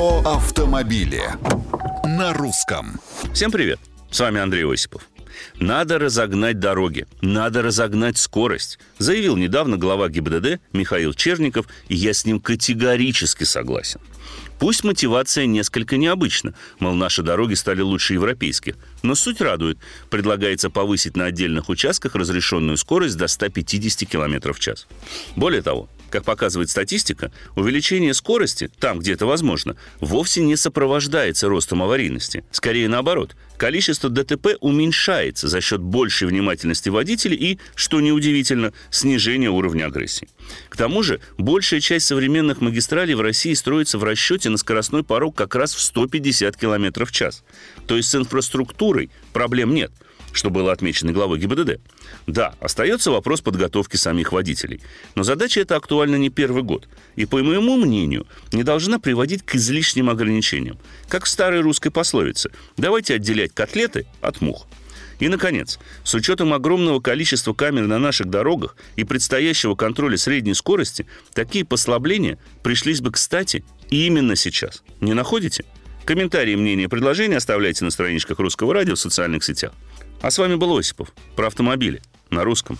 Про автомобили на русском. Всем привет! С вами Андрей Осипов. Надо разогнать дороги, надо разогнать скорость, заявил недавно глава ГИБДД Михаил Черников, и я с ним категорически согласен. Пусть мотивация несколько необычна, мол, наши дороги стали лучше европейских, но суть радует. Предлагается повысить на отдельных участках разрешенную скорость до 150 км в час. Более того, как показывает статистика, увеличение скорости, там, где это возможно, вовсе не сопровождается ростом аварийности. Скорее наоборот, количество ДТП уменьшается за счет большей внимательности водителей и, что неудивительно, снижения уровня агрессии. К тому же, большая часть современных магистралей в России строится в расчете на скоростной порог как раз в 150 км в час. То есть с инфраструктурой проблем нет – что было отмечено главой ГИБДД. Да, остается вопрос подготовки самих водителей. Но задача эта актуальна не первый год. И, по моему мнению, не должна приводить к излишним ограничениям. Как в старой русской пословице «давайте отделять котлеты от мух». И, наконец, с учетом огромного количества камер на наших дорогах и предстоящего контроля средней скорости, такие послабления пришлись бы кстати именно сейчас. Не находите? Комментарии, мнения, предложения оставляйте на страничках Русского радио в социальных сетях. А с вами был Осипов про автомобили на русском.